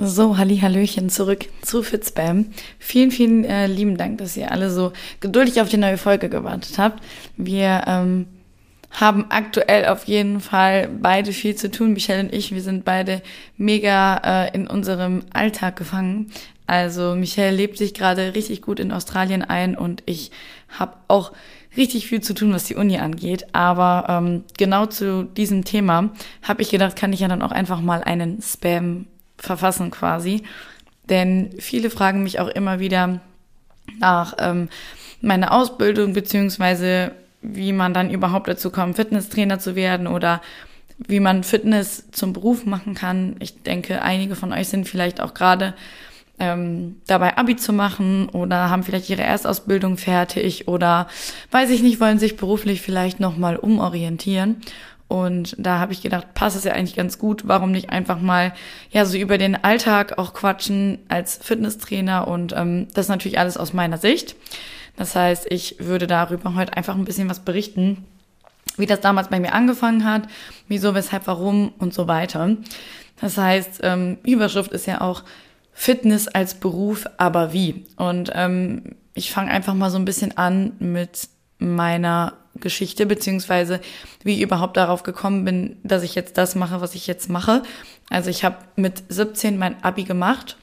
So, Halli, Hallöchen, zurück zu Fitspam. Vielen, vielen äh, lieben Dank, dass ihr alle so geduldig auf die neue Folge gewartet habt. Wir ähm, haben aktuell auf jeden Fall beide viel zu tun. Michelle und ich, wir sind beide mega äh, in unserem Alltag gefangen. Also Michelle lebt sich gerade richtig gut in Australien ein und ich habe auch richtig viel zu tun, was die Uni angeht. Aber ähm, genau zu diesem Thema habe ich gedacht, kann ich ja dann auch einfach mal einen Spam verfassen quasi. Denn viele fragen mich auch immer wieder nach ähm, meiner Ausbildung, beziehungsweise wie man dann überhaupt dazu kommt, Fitnesstrainer zu werden oder wie man Fitness zum Beruf machen kann. Ich denke, einige von euch sind vielleicht auch gerade ähm, dabei Abi zu machen oder haben vielleicht ihre Erstausbildung fertig oder weiß ich nicht, wollen sich beruflich vielleicht nochmal umorientieren. Und da habe ich gedacht, passt es ja eigentlich ganz gut. Warum nicht einfach mal ja so über den Alltag auch quatschen als Fitnesstrainer und ähm, das natürlich alles aus meiner Sicht. Das heißt, ich würde darüber heute einfach ein bisschen was berichten, wie das damals bei mir angefangen hat, wieso, weshalb, warum und so weiter. Das heißt, ähm, Überschrift ist ja auch Fitness als Beruf, aber wie? Und ähm, ich fange einfach mal so ein bisschen an mit meiner Geschichte, beziehungsweise wie ich überhaupt darauf gekommen bin, dass ich jetzt das mache, was ich jetzt mache. Also ich habe mit 17 mein ABI gemacht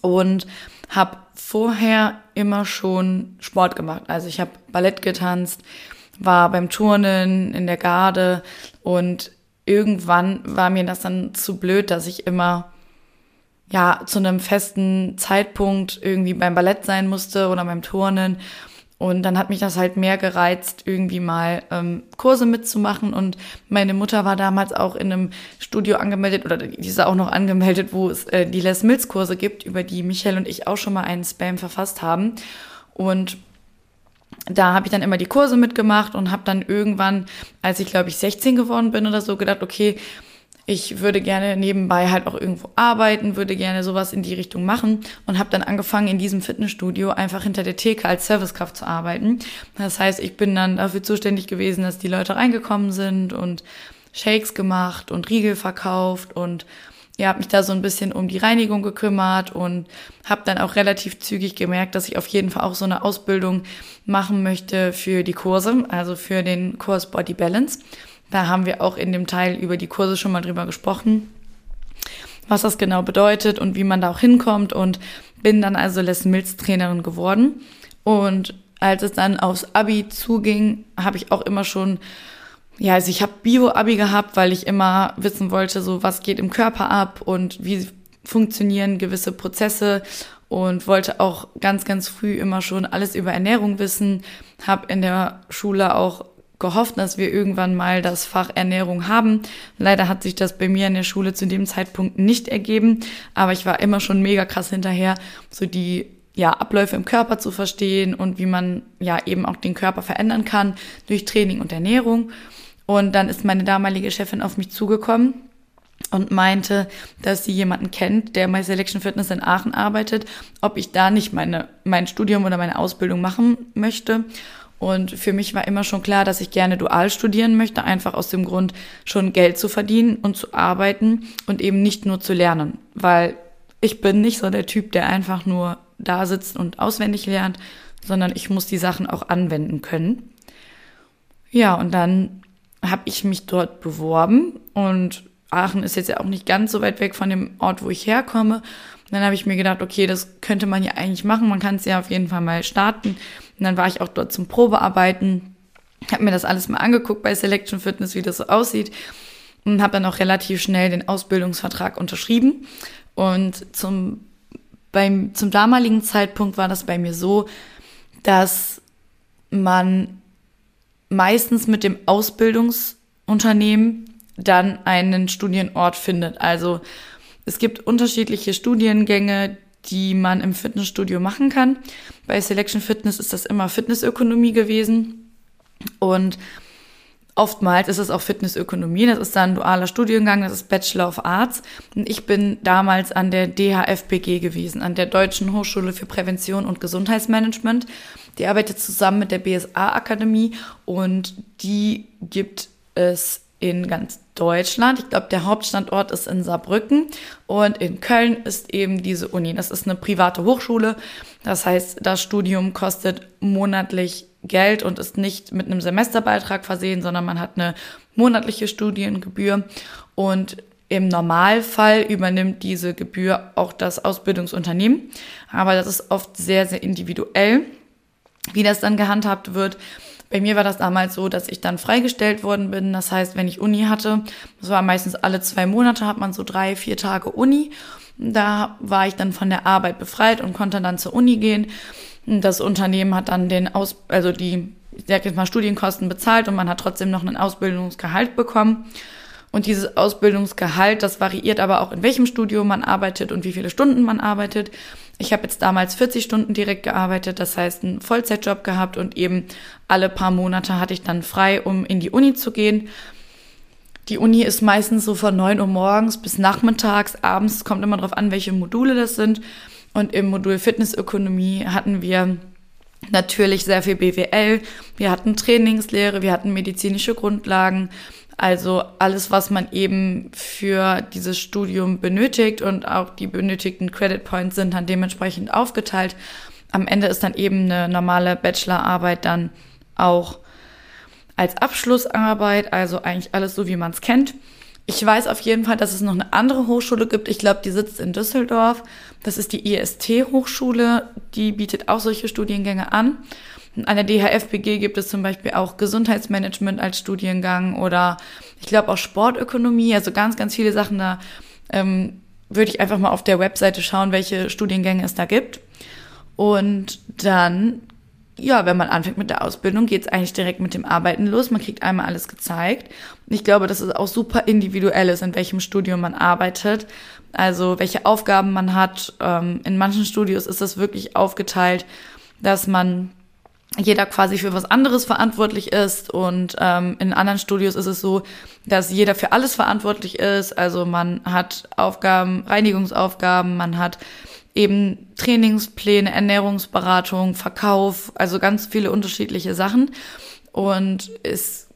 und habe vorher immer schon Sport gemacht. Also ich habe Ballett getanzt, war beim Turnen in der Garde und irgendwann war mir das dann zu blöd, dass ich immer ja zu einem festen Zeitpunkt irgendwie beim Ballett sein musste oder beim Turnen und dann hat mich das halt mehr gereizt, irgendwie mal ähm, Kurse mitzumachen. Und meine Mutter war damals auch in einem Studio angemeldet, oder die ist auch noch angemeldet, wo es äh, die Les Mills Kurse gibt, über die Michael und ich auch schon mal einen Spam verfasst haben. Und da habe ich dann immer die Kurse mitgemacht und habe dann irgendwann, als ich glaube ich 16 geworden bin oder so, gedacht, okay, ich würde gerne nebenbei halt auch irgendwo arbeiten, würde gerne sowas in die Richtung machen und habe dann angefangen in diesem Fitnessstudio einfach hinter der Theke als Servicekraft zu arbeiten. Das heißt, ich bin dann dafür zuständig gewesen, dass die Leute reingekommen sind und Shakes gemacht und Riegel verkauft und ja, habe mich da so ein bisschen um die Reinigung gekümmert und habe dann auch relativ zügig gemerkt, dass ich auf jeden Fall auch so eine Ausbildung machen möchte für die Kurse, also für den Kurs Body Balance. Da haben wir auch in dem Teil über die Kurse schon mal drüber gesprochen, was das genau bedeutet und wie man da auch hinkommt und bin dann also Les Mills Trainerin geworden. Und als es dann aufs Abi zuging, habe ich auch immer schon, ja, also ich habe Bio-Abi gehabt, weil ich immer wissen wollte, so was geht im Körper ab und wie funktionieren gewisse Prozesse und wollte auch ganz, ganz früh immer schon alles über Ernährung wissen. Habe in der Schule auch gehofft, dass wir irgendwann mal das Fach Ernährung haben. Leider hat sich das bei mir in der Schule zu dem Zeitpunkt nicht ergeben, aber ich war immer schon mega krass hinterher, so die ja, Abläufe im Körper zu verstehen und wie man ja eben auch den Körper verändern kann durch Training und Ernährung. Und dann ist meine damalige Chefin auf mich zugekommen und meinte, dass sie jemanden kennt, der bei Selection Fitness in Aachen arbeitet, ob ich da nicht meine, mein Studium oder meine Ausbildung machen möchte. Und für mich war immer schon klar, dass ich gerne dual studieren möchte, einfach aus dem Grund, schon Geld zu verdienen und zu arbeiten und eben nicht nur zu lernen. Weil ich bin nicht so der Typ, der einfach nur da sitzt und auswendig lernt, sondern ich muss die Sachen auch anwenden können. Ja, und dann habe ich mich dort beworben und Aachen ist jetzt ja auch nicht ganz so weit weg von dem Ort, wo ich herkomme. Und dann habe ich mir gedacht, okay, das könnte man ja eigentlich machen. Man kann es ja auf jeden Fall mal starten. Und dann war ich auch dort zum Probearbeiten, habe mir das alles mal angeguckt bei Selection Fitness, wie das so aussieht und habe dann auch relativ schnell den Ausbildungsvertrag unterschrieben. Und zum, beim, zum damaligen Zeitpunkt war das bei mir so, dass man meistens mit dem Ausbildungsunternehmen dann einen Studienort findet. Also es gibt unterschiedliche Studiengänge, die man im Fitnessstudio machen kann. Bei Selection Fitness ist das immer Fitnessökonomie gewesen. Und oftmals ist es auch Fitnessökonomie. Das ist dann ein dualer Studiengang, das ist Bachelor of Arts. Und ich bin damals an der DHFBG gewesen, an der Deutschen Hochschule für Prävention und Gesundheitsmanagement. Die arbeitet zusammen mit der BSA Akademie und die gibt es in ganz Deutschland. Ich glaube, der Hauptstandort ist in Saarbrücken und in Köln ist eben diese Uni. Das ist eine private Hochschule. Das heißt, das Studium kostet monatlich Geld und ist nicht mit einem Semesterbeitrag versehen, sondern man hat eine monatliche Studiengebühr und im Normalfall übernimmt diese Gebühr auch das Ausbildungsunternehmen. Aber das ist oft sehr, sehr individuell, wie das dann gehandhabt wird. Bei mir war das damals so, dass ich dann freigestellt worden bin. Das heißt, wenn ich Uni hatte, das war meistens alle zwei Monate, hat man so drei, vier Tage Uni. Da war ich dann von der Arbeit befreit und konnte dann zur Uni gehen. Das Unternehmen hat dann den Aus, also die, ich sag jetzt mal, Studienkosten bezahlt und man hat trotzdem noch einen Ausbildungsgehalt bekommen. Und dieses Ausbildungsgehalt, das variiert aber auch, in welchem Studio man arbeitet und wie viele Stunden man arbeitet. Ich habe jetzt damals 40 Stunden direkt gearbeitet, das heißt einen Vollzeitjob gehabt und eben alle paar Monate hatte ich dann frei, um in die Uni zu gehen. Die Uni ist meistens so von 9 Uhr morgens bis nachmittags, abends, kommt immer darauf an, welche Module das sind. Und im Modul Fitnessökonomie hatten wir natürlich sehr viel BWL, wir hatten Trainingslehre, wir hatten medizinische Grundlagen, also alles, was man eben für dieses Studium benötigt und auch die benötigten Credit Points sind dann dementsprechend aufgeteilt. Am Ende ist dann eben eine normale Bachelorarbeit dann auch als Abschlussarbeit, also eigentlich alles so, wie man es kennt. Ich weiß auf jeden Fall, dass es noch eine andere Hochschule gibt. Ich glaube, die sitzt in Düsseldorf. Das ist die IST-Hochschule. Die bietet auch solche Studiengänge an. An der DHFBG gibt es zum Beispiel auch Gesundheitsmanagement als Studiengang oder ich glaube auch Sportökonomie, also ganz, ganz viele Sachen. Da ähm, würde ich einfach mal auf der Webseite schauen, welche Studiengänge es da gibt. Und dann, ja, wenn man anfängt mit der Ausbildung, geht es eigentlich direkt mit dem Arbeiten los. Man kriegt einmal alles gezeigt. Ich glaube, dass es auch super individuell ist, in welchem Studium man arbeitet. Also welche Aufgaben man hat. Ähm, in manchen Studios ist das wirklich aufgeteilt, dass man jeder quasi für was anderes verantwortlich ist und ähm, in anderen Studios ist es so, dass jeder für alles verantwortlich ist. Also man hat Aufgaben, Reinigungsaufgaben, man hat eben Trainingspläne, Ernährungsberatung, Verkauf, also ganz viele unterschiedliche Sachen. Und es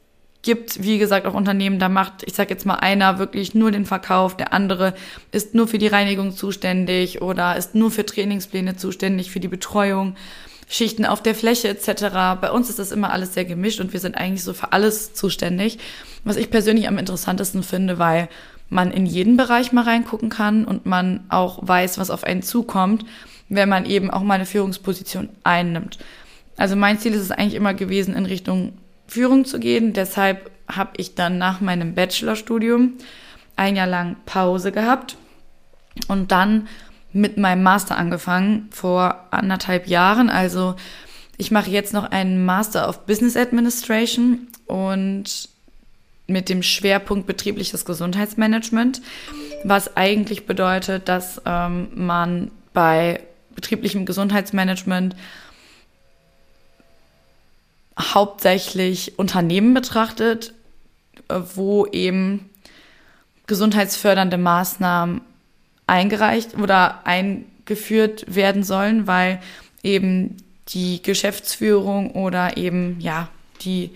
gibt, wie gesagt, auch Unternehmen, da macht, ich sag jetzt mal, einer wirklich nur den Verkauf, der andere ist nur für die Reinigung zuständig oder ist nur für Trainingspläne zuständig, für die Betreuung. Schichten auf der Fläche etc. Bei uns ist das immer alles sehr gemischt und wir sind eigentlich so für alles zuständig. Was ich persönlich am interessantesten finde, weil man in jeden Bereich mal reingucken kann und man auch weiß, was auf einen zukommt, wenn man eben auch mal eine Führungsposition einnimmt. Also mein Ziel ist es eigentlich immer gewesen, in Richtung Führung zu gehen. Deshalb habe ich dann nach meinem Bachelorstudium ein Jahr lang Pause gehabt und dann mit meinem Master angefangen vor anderthalb Jahren. Also ich mache jetzt noch einen Master of Business Administration und mit dem Schwerpunkt betriebliches Gesundheitsmanagement, was eigentlich bedeutet, dass ähm, man bei betrieblichem Gesundheitsmanagement hauptsächlich Unternehmen betrachtet, wo eben gesundheitsfördernde Maßnahmen eingereicht oder eingeführt werden sollen, weil eben die Geschäftsführung oder eben ja die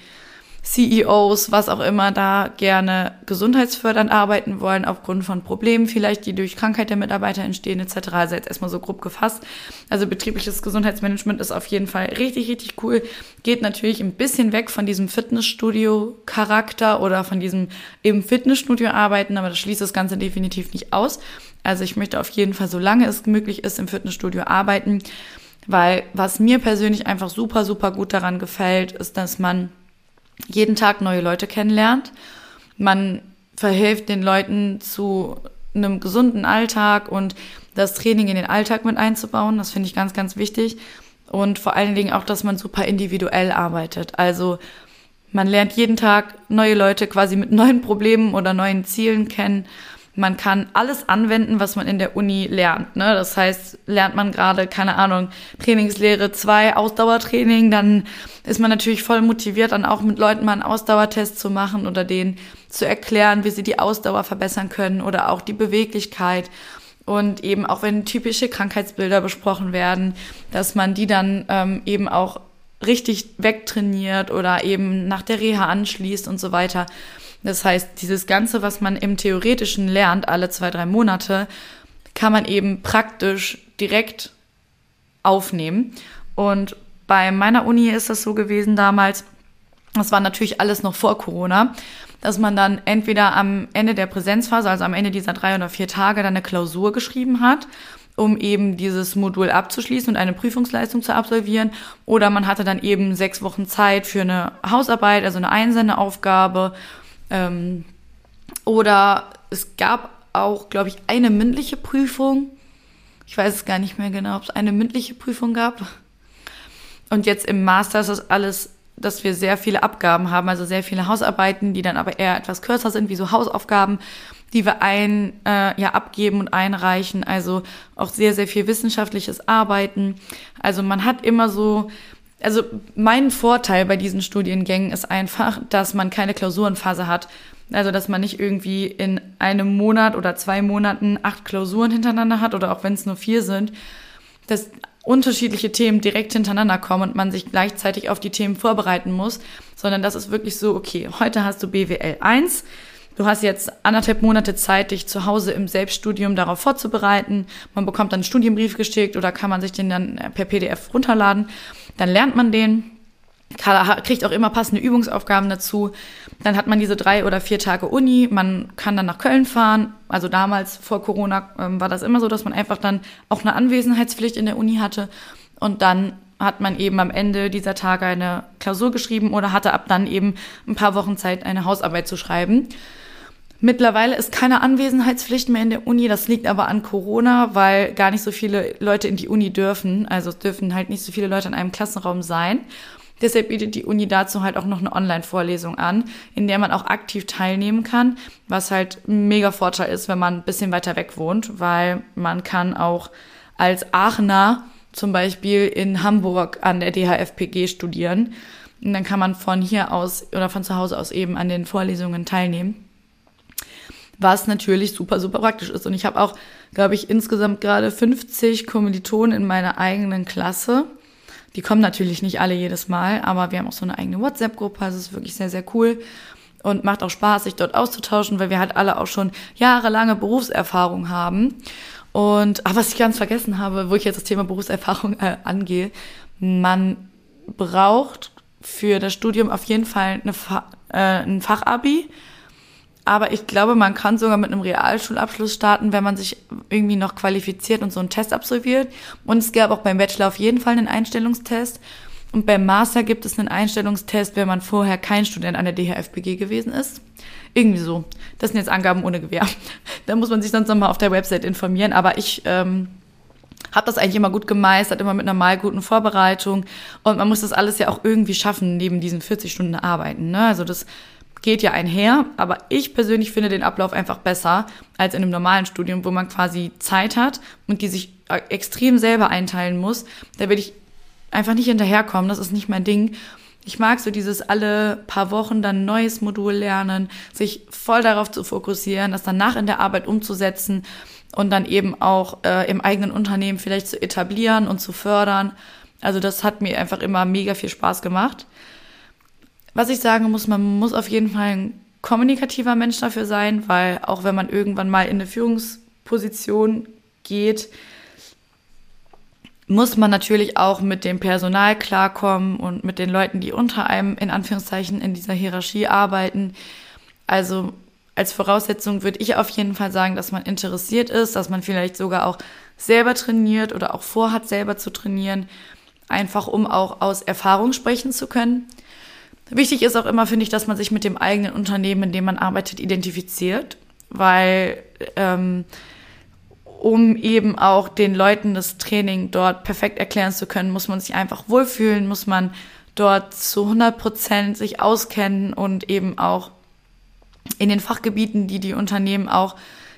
CEOs, was auch immer, da gerne gesundheitsfördernd arbeiten wollen, aufgrund von Problemen vielleicht, die durch Krankheit der Mitarbeiter entstehen, etc. Also jetzt erstmal so grob gefasst. Also betriebliches Gesundheitsmanagement ist auf jeden Fall richtig, richtig cool. Geht natürlich ein bisschen weg von diesem Fitnessstudio-Charakter oder von diesem im Fitnessstudio arbeiten, aber das schließt das Ganze definitiv nicht aus. Also ich möchte auf jeden Fall, solange es möglich ist, im Fitnessstudio arbeiten, weil was mir persönlich einfach super, super gut daran gefällt, ist, dass man jeden Tag neue Leute kennenlernt. Man verhilft den Leuten zu einem gesunden Alltag und das Training in den Alltag mit einzubauen. Das finde ich ganz, ganz wichtig. Und vor allen Dingen auch, dass man super individuell arbeitet. Also man lernt jeden Tag neue Leute quasi mit neuen Problemen oder neuen Zielen kennen man kann alles anwenden, was man in der Uni lernt. Ne? Das heißt, lernt man gerade, keine Ahnung, Trainingslehre 2, Ausdauertraining, dann ist man natürlich voll motiviert, dann auch mit Leuten mal einen Ausdauertest zu machen oder denen zu erklären, wie sie die Ausdauer verbessern können oder auch die Beweglichkeit. Und eben auch wenn typische Krankheitsbilder besprochen werden, dass man die dann ähm, eben auch richtig wegtrainiert oder eben nach der Reha anschließt und so weiter. Das heißt, dieses Ganze, was man im Theoretischen lernt, alle zwei, drei Monate, kann man eben praktisch direkt aufnehmen. Und bei meiner Uni ist das so gewesen damals, das war natürlich alles noch vor Corona, dass man dann entweder am Ende der Präsenzphase, also am Ende dieser drei oder vier Tage, dann eine Klausur geschrieben hat um eben dieses Modul abzuschließen und eine Prüfungsleistung zu absolvieren. Oder man hatte dann eben sechs Wochen Zeit für eine Hausarbeit, also eine Einsendeaufgabe. Ähm, oder es gab auch, glaube ich, eine mündliche Prüfung. Ich weiß es gar nicht mehr genau, ob es eine mündliche Prüfung gab. Und jetzt im Master ist das alles, dass wir sehr viele Abgaben haben, also sehr viele Hausarbeiten, die dann aber eher etwas kürzer sind, wie so Hausaufgaben die wir ein, äh, ja, abgeben und einreichen. Also auch sehr, sehr viel wissenschaftliches Arbeiten. Also man hat immer so, also mein Vorteil bei diesen Studiengängen ist einfach, dass man keine Klausurenphase hat. Also, dass man nicht irgendwie in einem Monat oder zwei Monaten acht Klausuren hintereinander hat oder auch wenn es nur vier sind, dass unterschiedliche Themen direkt hintereinander kommen und man sich gleichzeitig auf die Themen vorbereiten muss, sondern das ist wirklich so, okay, heute hast du BWL 1, Du hast jetzt anderthalb Monate Zeit, dich zu Hause im Selbststudium darauf vorzubereiten. Man bekommt dann einen Studienbrief geschickt oder kann man sich den dann äh, per PDF runterladen. Dann lernt man den, kriegt auch immer passende Übungsaufgaben dazu. Dann hat man diese drei oder vier Tage Uni. Man kann dann nach Köln fahren. Also damals vor Corona ähm, war das immer so, dass man einfach dann auch eine Anwesenheitspflicht in der Uni hatte. Und dann hat man eben am Ende dieser Tage eine Klausur geschrieben oder hatte ab dann eben ein paar Wochen Zeit, eine Hausarbeit zu schreiben. Mittlerweile ist keine Anwesenheitspflicht mehr in der Uni. Das liegt aber an Corona, weil gar nicht so viele Leute in die Uni dürfen. Also es dürfen halt nicht so viele Leute in einem Klassenraum sein. Deshalb bietet die Uni dazu halt auch noch eine Online-Vorlesung an, in der man auch aktiv teilnehmen kann, was halt ein mega Vorteil ist, wenn man ein bisschen weiter weg wohnt, weil man kann auch als Aachener zum Beispiel in Hamburg an der DHFPG studieren. Und dann kann man von hier aus oder von zu Hause aus eben an den Vorlesungen teilnehmen was natürlich super, super praktisch ist. Und ich habe auch, glaube ich, insgesamt gerade 50 Kommilitonen in meiner eigenen Klasse. Die kommen natürlich nicht alle jedes Mal, aber wir haben auch so eine eigene WhatsApp-Gruppe, also es ist wirklich sehr, sehr cool und macht auch Spaß, sich dort auszutauschen, weil wir halt alle auch schon jahrelange Berufserfahrung haben. Und ach, was ich ganz vergessen habe, wo ich jetzt das Thema Berufserfahrung äh, angehe, man braucht für das Studium auf jeden Fall eine Fa äh, ein Fachabi aber ich glaube, man kann sogar mit einem Realschulabschluss starten, wenn man sich irgendwie noch qualifiziert und so einen Test absolviert. Und es gab auch beim Bachelor auf jeden Fall einen Einstellungstest. Und beim Master gibt es einen Einstellungstest, wenn man vorher kein Student an der DHFBG gewesen ist. Irgendwie so. Das sind jetzt Angaben ohne Gewähr. Da muss man sich sonst nochmal auf der Website informieren. Aber ich ähm, habe das eigentlich immer gut gemeistert, immer mit einer mal guten Vorbereitung. Und man muss das alles ja auch irgendwie schaffen, neben diesen 40 Stunden Arbeiten. Ne? Also das geht ja einher, aber ich persönlich finde den Ablauf einfach besser als in einem normalen Studium, wo man quasi Zeit hat und die sich äh, extrem selber einteilen muss. Da will ich einfach nicht hinterherkommen, das ist nicht mein Ding. Ich mag so dieses alle paar Wochen dann neues Modul lernen, sich voll darauf zu fokussieren, das danach in der Arbeit umzusetzen und dann eben auch äh, im eigenen Unternehmen vielleicht zu etablieren und zu fördern. Also das hat mir einfach immer mega viel Spaß gemacht. Was ich sagen muss, man muss auf jeden Fall ein kommunikativer Mensch dafür sein, weil auch wenn man irgendwann mal in eine Führungsposition geht, muss man natürlich auch mit dem Personal klarkommen und mit den Leuten, die unter einem in Anführungszeichen in dieser Hierarchie arbeiten. Also als Voraussetzung würde ich auf jeden Fall sagen, dass man interessiert ist, dass man vielleicht sogar auch selber trainiert oder auch vorhat, selber zu trainieren, einfach um auch aus Erfahrung sprechen zu können. Wichtig ist auch immer, finde ich, dass man sich mit dem eigenen Unternehmen, in dem man arbeitet, identifiziert, weil ähm, um eben auch den Leuten das Training dort perfekt erklären zu können, muss man sich einfach wohlfühlen, muss man dort zu 100 Prozent sich auskennen und eben auch in den Fachgebieten, die die Unternehmen auch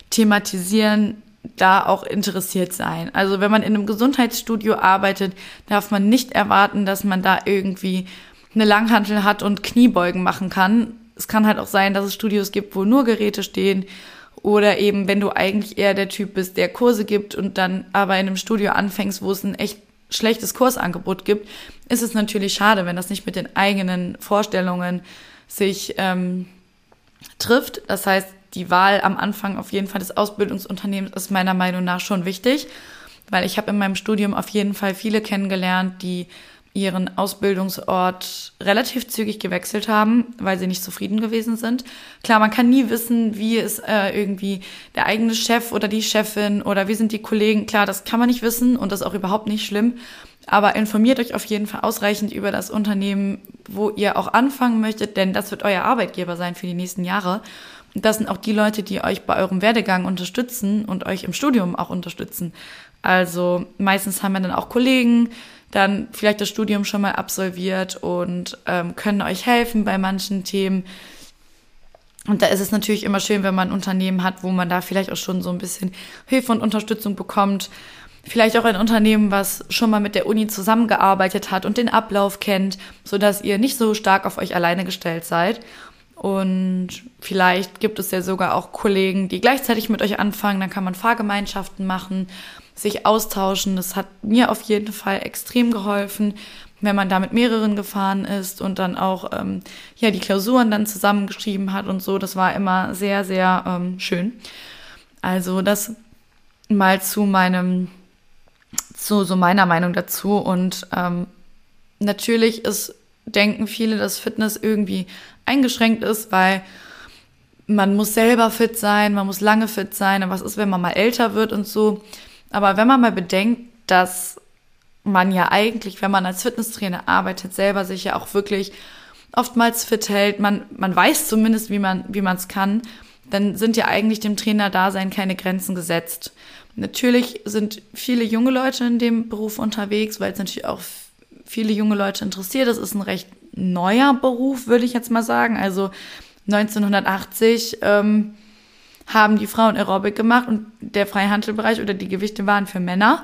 thematisieren, da auch interessiert sein. Also wenn man in einem Gesundheitsstudio arbeitet, darf man nicht erwarten, dass man da irgendwie eine Langhantel hat und Kniebeugen machen kann. Es kann halt auch sein, dass es Studios gibt, wo nur Geräte stehen. Oder eben, wenn du eigentlich eher der Typ bist, der Kurse gibt und dann aber in einem Studio anfängst, wo es ein echt schlechtes Kursangebot gibt, ist es natürlich schade, wenn das nicht mit den eigenen Vorstellungen sich, ähm, trifft. Das heißt, die Wahl am Anfang auf jeden Fall des Ausbildungsunternehmens ist meiner Meinung nach schon wichtig, weil ich habe in meinem Studium auf jeden Fall viele kennengelernt, die ihren Ausbildungsort relativ zügig gewechselt haben, weil sie nicht zufrieden gewesen sind. Klar, man kann nie wissen, wie ist äh, irgendwie der eigene Chef oder die Chefin oder wie sind die Kollegen. Klar, das kann man nicht wissen und das ist auch überhaupt nicht schlimm. Aber informiert euch auf jeden Fall ausreichend über das Unternehmen, wo ihr auch anfangen möchtet, denn das wird euer Arbeitgeber sein für die nächsten Jahre. Und das sind auch die Leute, die euch bei eurem Werdegang unterstützen und euch im Studium auch unterstützen. Also meistens haben wir dann auch Kollegen, dann vielleicht das Studium schon mal absolviert und ähm, können euch helfen bei manchen Themen. Und da ist es natürlich immer schön, wenn man ein Unternehmen hat, wo man da vielleicht auch schon so ein bisschen Hilfe und Unterstützung bekommt. Vielleicht auch ein Unternehmen, was schon mal mit der Uni zusammengearbeitet hat und den Ablauf kennt, so dass ihr nicht so stark auf euch alleine gestellt seid. Und vielleicht gibt es ja sogar auch Kollegen, die gleichzeitig mit euch anfangen. Dann kann man Fahrgemeinschaften machen sich austauschen. Das hat mir auf jeden Fall extrem geholfen, wenn man da mit mehreren gefahren ist und dann auch ähm, ja die Klausuren dann zusammengeschrieben hat und so. Das war immer sehr, sehr ähm, schön. Also das mal zu meinem, zu so meiner Meinung dazu. Und ähm, natürlich ist, denken viele, dass Fitness irgendwie eingeschränkt ist, weil man muss selber fit sein, man muss lange fit sein. Aber was ist, wenn man mal älter wird und so? Aber wenn man mal bedenkt, dass man ja eigentlich, wenn man als Fitnesstrainer arbeitet, selber sich ja auch wirklich oftmals fit hält, man, man weiß zumindest, wie man wie es kann, dann sind ja eigentlich dem Trainer-Dasein keine Grenzen gesetzt. Natürlich sind viele junge Leute in dem Beruf unterwegs, weil es natürlich auch viele junge Leute interessiert. Das ist ein recht neuer Beruf, würde ich jetzt mal sagen. Also 1980 ähm, haben die Frauen Aerobic gemacht und der Freihandelbereich oder die Gewichte waren für Männer.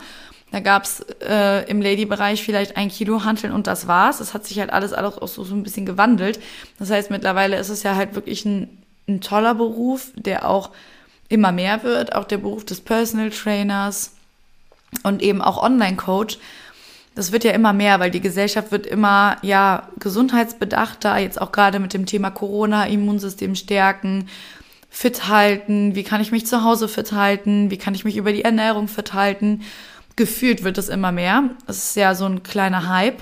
Da gab's äh, im Lady-Bereich vielleicht ein Kilo Hanteln und das war's. Es hat sich halt alles, alles auch so, so ein bisschen gewandelt. Das heißt, mittlerweile ist es ja halt wirklich ein, ein toller Beruf, der auch immer mehr wird. Auch der Beruf des Personal Trainers und eben auch Online-Coach. Das wird ja immer mehr, weil die Gesellschaft wird immer, ja, gesundheitsbedachter, jetzt auch gerade mit dem Thema Corona, Immunsystem stärken fit halten, wie kann ich mich zu Hause fit halten, wie kann ich mich über die Ernährung fit halten. Gefühlt wird es immer mehr. Es ist ja so ein kleiner Hype,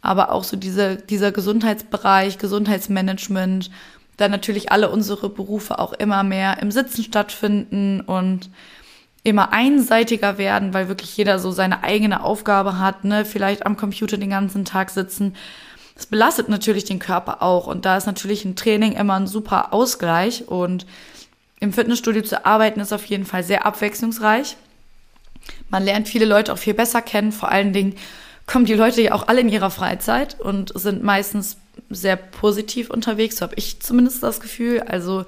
aber auch so diese, dieser Gesundheitsbereich, Gesundheitsmanagement, da natürlich alle unsere Berufe auch immer mehr im Sitzen stattfinden und immer einseitiger werden, weil wirklich jeder so seine eigene Aufgabe hat, ne, vielleicht am Computer den ganzen Tag sitzen. Das belastet natürlich den Körper auch und da ist natürlich ein Training immer ein super Ausgleich und im Fitnessstudio zu arbeiten ist auf jeden Fall sehr abwechslungsreich. Man lernt viele Leute auch viel besser kennen, vor allen Dingen kommen die Leute ja auch alle in ihrer Freizeit und sind meistens sehr positiv unterwegs, so habe ich zumindest das Gefühl. Also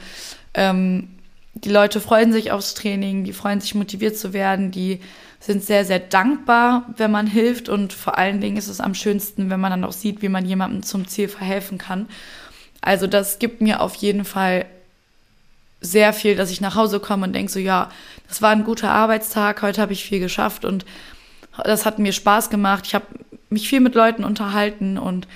ähm, die Leute freuen sich aufs Training, die freuen sich motiviert zu werden, die sind sehr, sehr dankbar, wenn man hilft und vor allen Dingen ist es am schönsten, wenn man dann auch sieht, wie man jemandem zum Ziel verhelfen kann. Also das gibt mir auf jeden Fall sehr viel, dass ich nach Hause komme und denke so, ja, das war ein guter Arbeitstag, heute habe ich viel geschafft und das hat mir Spaß gemacht. Ich habe mich viel mit Leuten unterhalten und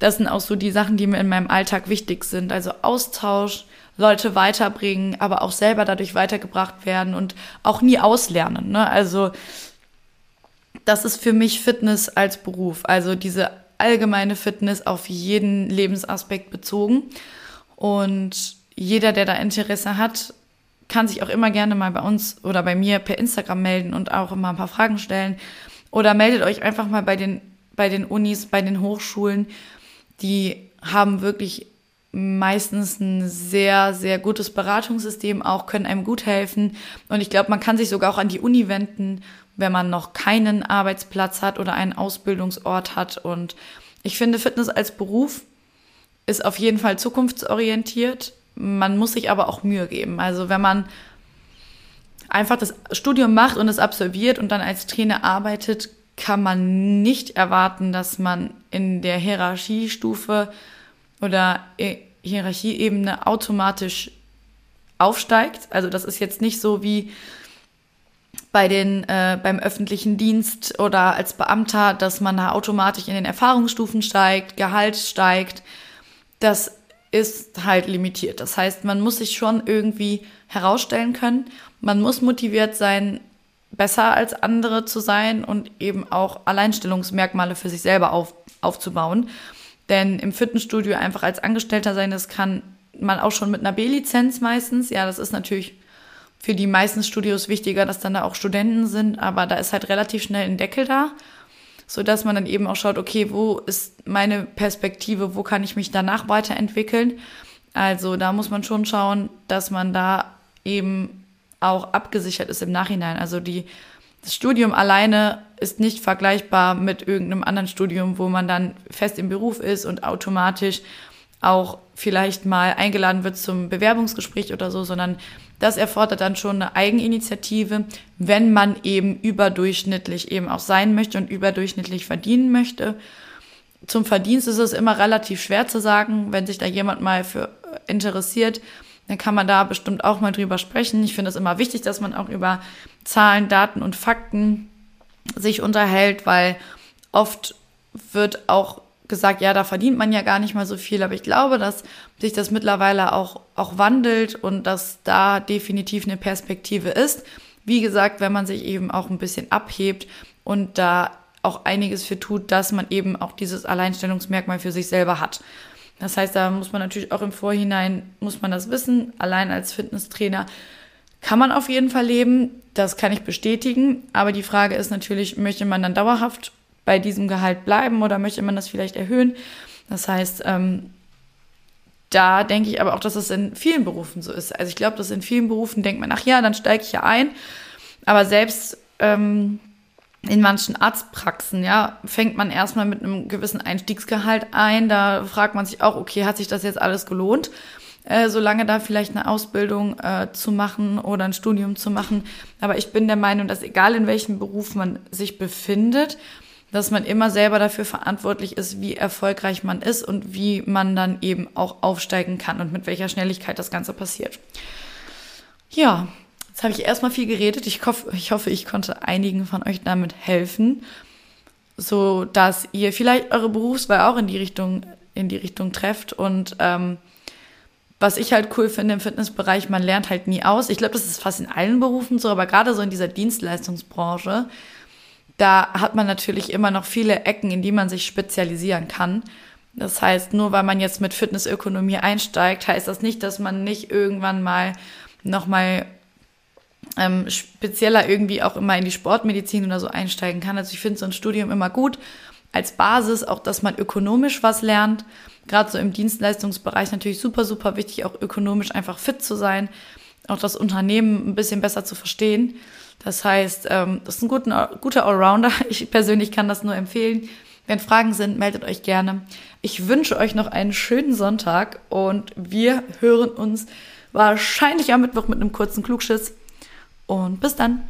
das sind auch so die Sachen, die mir in meinem Alltag wichtig sind. Also Austausch, Leute weiterbringen, aber auch selber dadurch weitergebracht werden und auch nie auslernen. Ne? Also das ist für mich Fitness als Beruf. Also diese allgemeine Fitness auf jeden Lebensaspekt bezogen. Und jeder, der da Interesse hat, kann sich auch immer gerne mal bei uns oder bei mir per Instagram melden und auch immer ein paar Fragen stellen. Oder meldet euch einfach mal bei den, bei den Unis, bei den Hochschulen. Die haben wirklich meistens ein sehr, sehr gutes Beratungssystem auch, können einem gut helfen. Und ich glaube, man kann sich sogar auch an die Uni wenden, wenn man noch keinen Arbeitsplatz hat oder einen Ausbildungsort hat. Und ich finde, Fitness als Beruf ist auf jeden Fall zukunftsorientiert. Man muss sich aber auch Mühe geben. Also wenn man einfach das Studium macht und es absolviert und dann als Trainer arbeitet, kann man nicht erwarten, dass man in der Hierarchiestufe oder Hierarchieebene automatisch aufsteigt. Also das ist jetzt nicht so wie bei den äh, beim öffentlichen Dienst oder als Beamter, dass man da automatisch in den Erfahrungsstufen steigt, Gehalt steigt. Das ist halt limitiert. Das heißt, man muss sich schon irgendwie herausstellen können. Man muss motiviert sein, besser als andere zu sein und eben auch Alleinstellungsmerkmale für sich selber auf, aufzubauen. Denn im Fitnessstudio einfach als Angestellter sein, das kann man auch schon mit einer B-Lizenz meistens. Ja, das ist natürlich für die meisten Studios wichtiger, dass dann da auch Studenten sind, aber da ist halt relativ schnell ein Deckel da, so dass man dann eben auch schaut, okay, wo ist meine Perspektive, wo kann ich mich danach weiterentwickeln? Also da muss man schon schauen, dass man da eben auch abgesichert ist im Nachhinein. Also die, das Studium alleine ist nicht vergleichbar mit irgendeinem anderen Studium, wo man dann fest im Beruf ist und automatisch auch vielleicht mal eingeladen wird zum Bewerbungsgespräch oder so, sondern das erfordert dann schon eine Eigeninitiative, wenn man eben überdurchschnittlich eben auch sein möchte und überdurchschnittlich verdienen möchte. Zum Verdienst ist es immer relativ schwer zu sagen, wenn sich da jemand mal für interessiert, dann kann man da bestimmt auch mal drüber sprechen. Ich finde es immer wichtig, dass man auch über Zahlen, Daten und Fakten sich unterhält, weil oft wird auch gesagt, ja, da verdient man ja gar nicht mal so viel, aber ich glaube, dass sich das mittlerweile auch, auch wandelt und dass da definitiv eine Perspektive ist. Wie gesagt, wenn man sich eben auch ein bisschen abhebt und da auch einiges für tut, dass man eben auch dieses Alleinstellungsmerkmal für sich selber hat. Das heißt, da muss man natürlich auch im Vorhinein, muss man das wissen. Allein als Fitnesstrainer kann man auf jeden Fall leben. Das kann ich bestätigen. Aber die Frage ist natürlich, möchte man dann dauerhaft bei diesem Gehalt bleiben oder möchte man das vielleicht erhöhen? Das heißt, ähm, da denke ich aber auch, dass es in vielen Berufen so ist. Also ich glaube, dass in vielen Berufen denkt man, ach ja, dann steige ich ja ein. Aber selbst ähm, in manchen Arztpraxen, ja, fängt man erstmal mit einem gewissen Einstiegsgehalt ein. Da fragt man sich auch, okay, hat sich das jetzt alles gelohnt? Äh, solange da vielleicht eine Ausbildung äh, zu machen oder ein Studium zu machen. Aber ich bin der Meinung, dass egal in welchem Beruf man sich befindet, dass man immer selber dafür verantwortlich ist, wie erfolgreich man ist und wie man dann eben auch aufsteigen kann und mit welcher Schnelligkeit das Ganze passiert. Ja, Jetzt habe ich erstmal viel geredet. Ich hoffe, ich hoffe, ich konnte einigen von euch damit helfen, so dass ihr vielleicht eure Berufswahl auch in die Richtung in die Richtung trefft und ähm, was ich halt cool finde im Fitnessbereich, man lernt halt nie aus. Ich glaube, das ist fast in allen Berufen so, aber gerade so in dieser Dienstleistungsbranche, da hat man natürlich immer noch viele Ecken, in die man sich spezialisieren kann. Das heißt, nur weil man jetzt mit Fitnessökonomie einsteigt, heißt das nicht, dass man nicht irgendwann mal nochmal ähm, spezieller irgendwie auch immer in die Sportmedizin oder so einsteigen kann. Also ich finde so ein Studium immer gut als Basis, auch dass man ökonomisch was lernt. Gerade so im Dienstleistungsbereich natürlich super, super wichtig, auch ökonomisch einfach fit zu sein, auch das Unternehmen ein bisschen besser zu verstehen. Das heißt, ähm, das ist ein guter, guter Allrounder. Ich persönlich kann das nur empfehlen. Wenn Fragen sind, meldet euch gerne. Ich wünsche euch noch einen schönen Sonntag und wir hören uns wahrscheinlich am Mittwoch mit einem kurzen Klugschiss. Und bis dann.